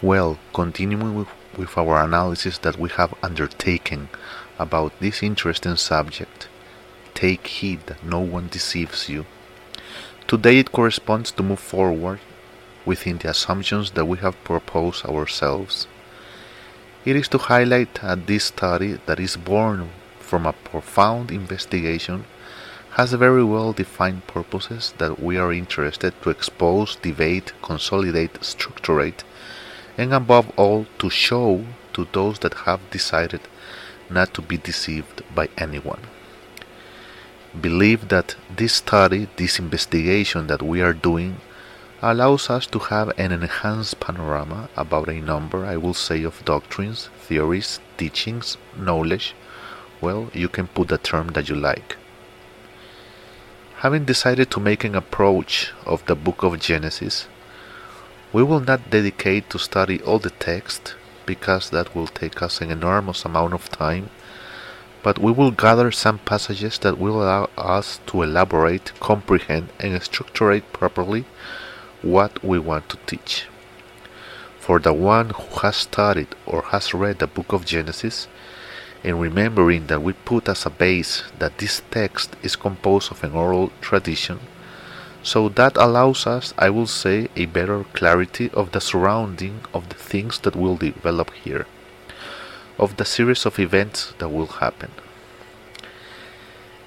Well, continuing with, with our analysis that we have undertaken about this interesting subject, take heed that no one deceives you. Today it corresponds to move forward within the assumptions that we have proposed ourselves. It is to highlight that this study that is born from a profound investigation has very well defined purposes that we are interested to expose, debate, consolidate, structurate, and above all to show to those that have decided not to be deceived by anyone. Believe that this study, this investigation that we are doing, allows us to have an enhanced panorama about a number, I will say, of doctrines, theories, teachings, knowledge. Well, you can put the term that you like. Having decided to make an approach of the book of Genesis, we will not dedicate to study all the text because that will take us an enormous amount of time, but we will gather some passages that will allow us to elaborate, comprehend, and structurate properly what we want to teach. For the one who has studied or has read the book of Genesis, and remembering that we put as a base that this text is composed of an oral tradition, so that allows us, I will say, a better clarity of the surrounding of the things that will develop here, of the series of events that will happen.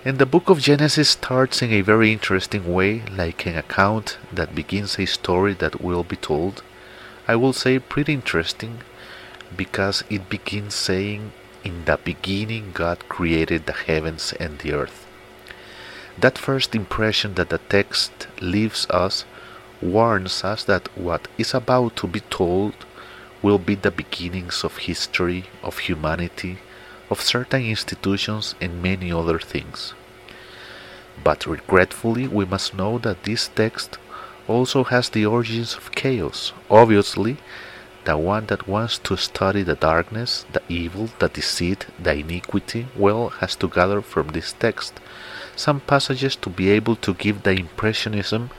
And the book of Genesis starts in a very interesting way, like an account that begins a story that will be told. I will say pretty interesting because it begins saying, In the beginning, God created the heavens and the earth. That first impression that the text leaves us warns us that what is about to be told will be the beginnings of history, of humanity, of certain institutions, and many other things. But regretfully, we must know that this text also has the origins of chaos. Obviously, the one that wants to study the darkness, the evil, the deceit, the iniquity, well, has to gather from this text some passages to be able to give the impressionism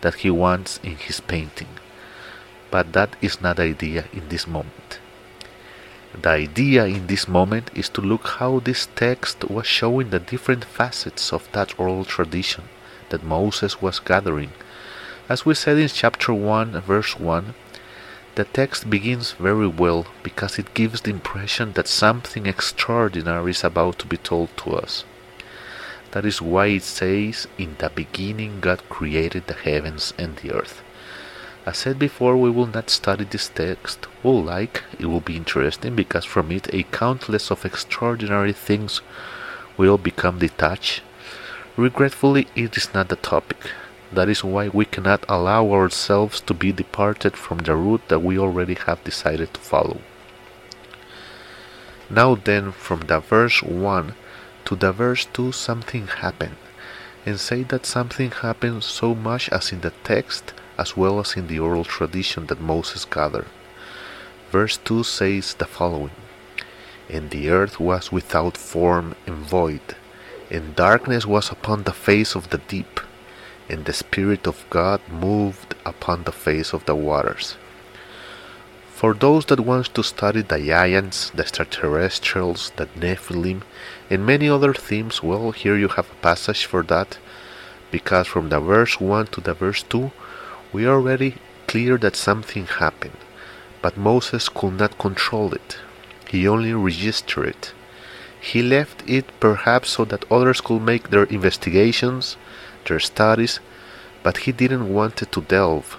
that he wants in his painting. But that is not the idea in this moment. The idea in this moment is to look how this text was showing the different facets of that oral tradition that Moses was gathering. As we said in chapter 1, verse 1, the text begins very well because it gives the impression that something extraordinary is about to be told to us. That is why it says, In the beginning God created the heavens and the earth. As said before, we will not study this text. We'll like, it will be interesting because from it a countless of extraordinary things will become detached. Regretfully, it is not the topic. That is why we cannot allow ourselves to be departed from the route that we already have decided to follow. Now then, from the verse 1 to the verse 2 something happened, and say that something happened so much as in the text as well as in the oral tradition that Moses gathered. Verse 2 says the following And the earth was without form and void, and darkness was upon the face of the deep, and the Spirit of God moved upon the face of the waters. For those that want to study the giants, the extraterrestrials, the Nephilim, and many other themes, well, here you have a passage for that, because from the verse 1 to the verse 2, we are already clear that something happened, but Moses could not control it. He only registered it. He left it perhaps so that others could make their investigations, their studies, but he didn't want to delve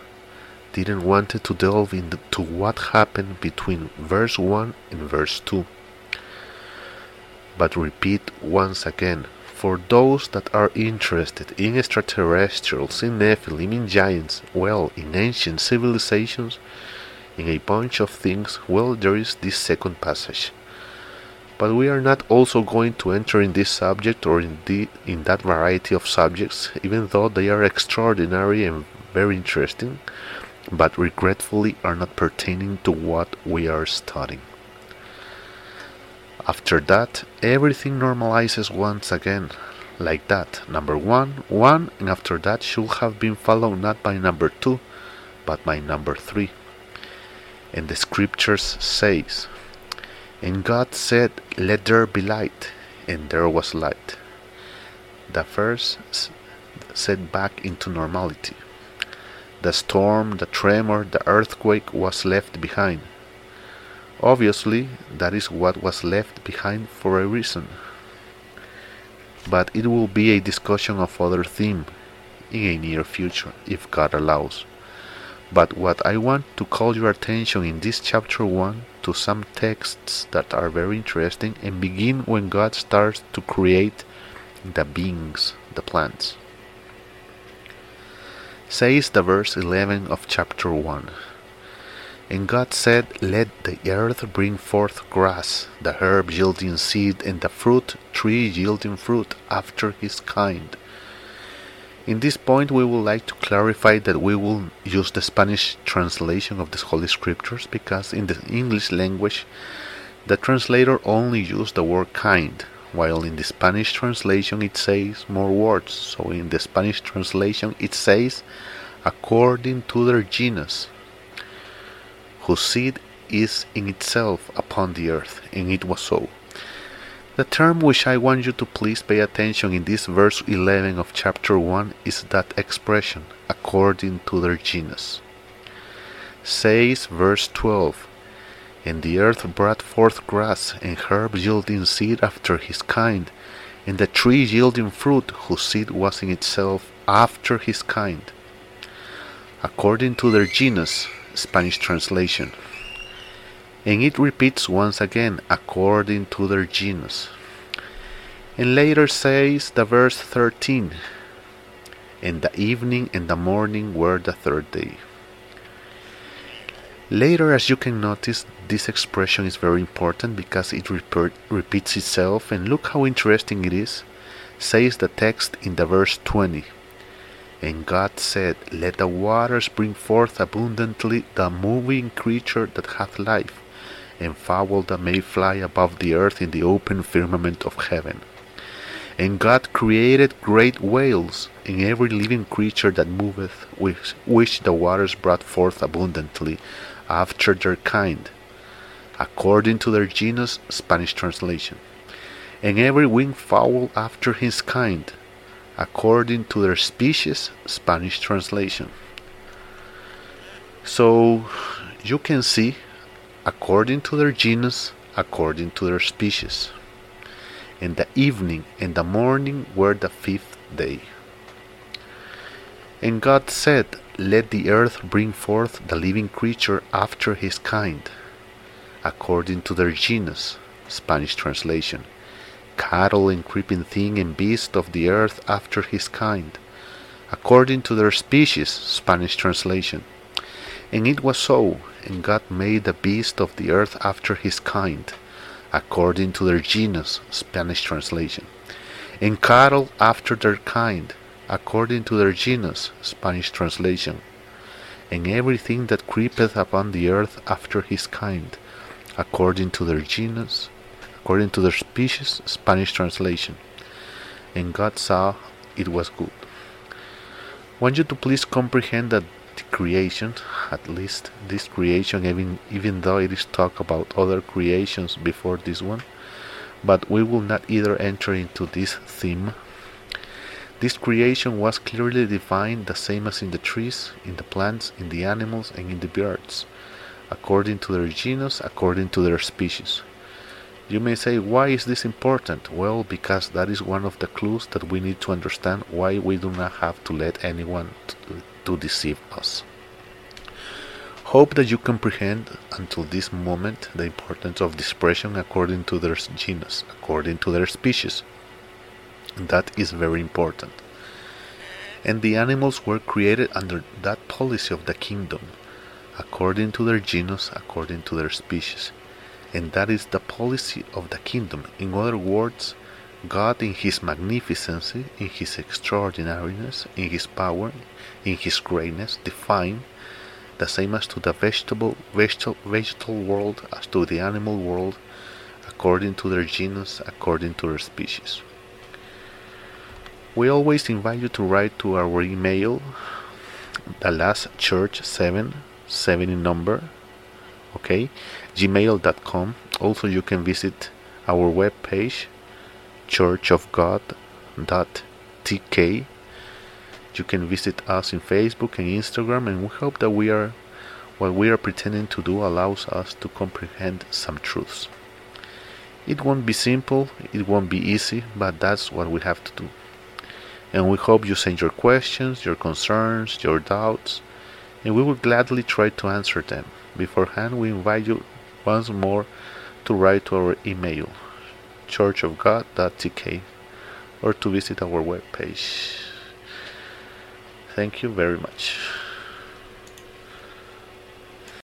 didn't want to delve into what happened between verse 1 and verse 2. But repeat once again, for those that are interested in extraterrestrials, in Nephilim, in giants, well, in ancient civilizations, in a bunch of things, well, there is this second passage. But we are not also going to enter in this subject or in, the, in that variety of subjects, even though they are extraordinary and very interesting but regretfully are not pertaining to what we are studying. After that, everything normalizes once again, like that. Number one, one, and after that should have been followed not by number two, but by number three. And the scriptures says, And God said, Let there be light, and there was light. The first set back into normality. The storm, the tremor, the earthquake was left behind. Obviously, that is what was left behind for a reason. But it will be a discussion of other theme in a near future, if God allows. But what I want to call your attention in this chapter 1 to some texts that are very interesting and begin when God starts to create the beings, the plants says the verse 11 of chapter 1. And God said, Let the earth bring forth grass, the herb yielding seed, and the fruit tree yielding fruit after his kind. In this point, we would like to clarify that we will use the Spanish translation of the Holy Scriptures because in the English language, the translator only used the word kind, while in the Spanish translation it says more words. So in the Spanish translation it says according to their genus, whose seed is in itself upon the earth, and it was so. The term which I want you to please pay attention in this verse 11 of chapter 1 is that expression, according to their genus. Says verse 12, and the earth brought forth grass, and herb yielding seed after his kind, and the tree yielding fruit, whose seed was in itself after his kind, according to their genus, Spanish translation. And it repeats once again, according to their genus. And later says the verse 13, and the evening and the morning were the third day. Later, as you can notice, this expression is very important because it repeats itself, and look how interesting it is. Says the text in the verse 20. And God said, Let the waters bring forth abundantly the moving creature that hath life, and fowl that may fly above the earth in the open firmament of heaven. And God created great whales, and every living creature that moveth, which, which the waters brought forth abundantly, after their kind, according to their genus, Spanish translation, and every winged fowl after his kind, according to their species, Spanish translation. So you can see, according to their genus, according to their species. And the evening and the morning were the fifth day. And God said, let the earth bring forth the living creature after his kind, according to their genus, Spanish translation, cattle and creeping thing and beast of the earth after his kind, according to their species, Spanish translation. And it was so, and God made the beast of the earth after his kind, according to their genus, Spanish translation, and cattle after their kind, according to their genus, Spanish translation, and everything that creepeth upon the earth after his kind, according to their genus, according to their species, Spanish translation. And God saw it was good. Want you to please comprehend that the creation, at least this creation, even, even though it is talk about other creations before this one, but we will not either enter into this theme this creation was clearly defined the same as in the trees, in the plants, in the animals, and in the birds, according to their genus, according to their species. You may say, why is this important? Well, because that is one of the clues that we need to understand why we do not have to let anyone to, deceive us. Hope that you comprehend until this moment the importance of the expression according to their genus, according to their species. That is very important. And the animals were created under that policy of the kingdom, according to their genus, according to their species. And that is the policy of the kingdom. In other words, God in His magnificency, in His extraordinariness, in His power, in His greatness, defined the same as to the vegetable, vegetable, vegetable world as to the animal world, according to their genus, according to their species. We always invite you to write to our email, the last church 7, 7 in number, okay? gmail.com also you can visit our webpage, churchofgod.tk you can visit us in facebook and instagram and we hope that we are what we are pretending to do allows us to comprehend some truths. It won't be simple it won't be easy but that's what we have to do and we hope you send your questions your concerns your doubts and we will gladly try to answer them beforehand we invite you once more to write to our email churchofgod.tk or to visit our webpage. Thank you very much.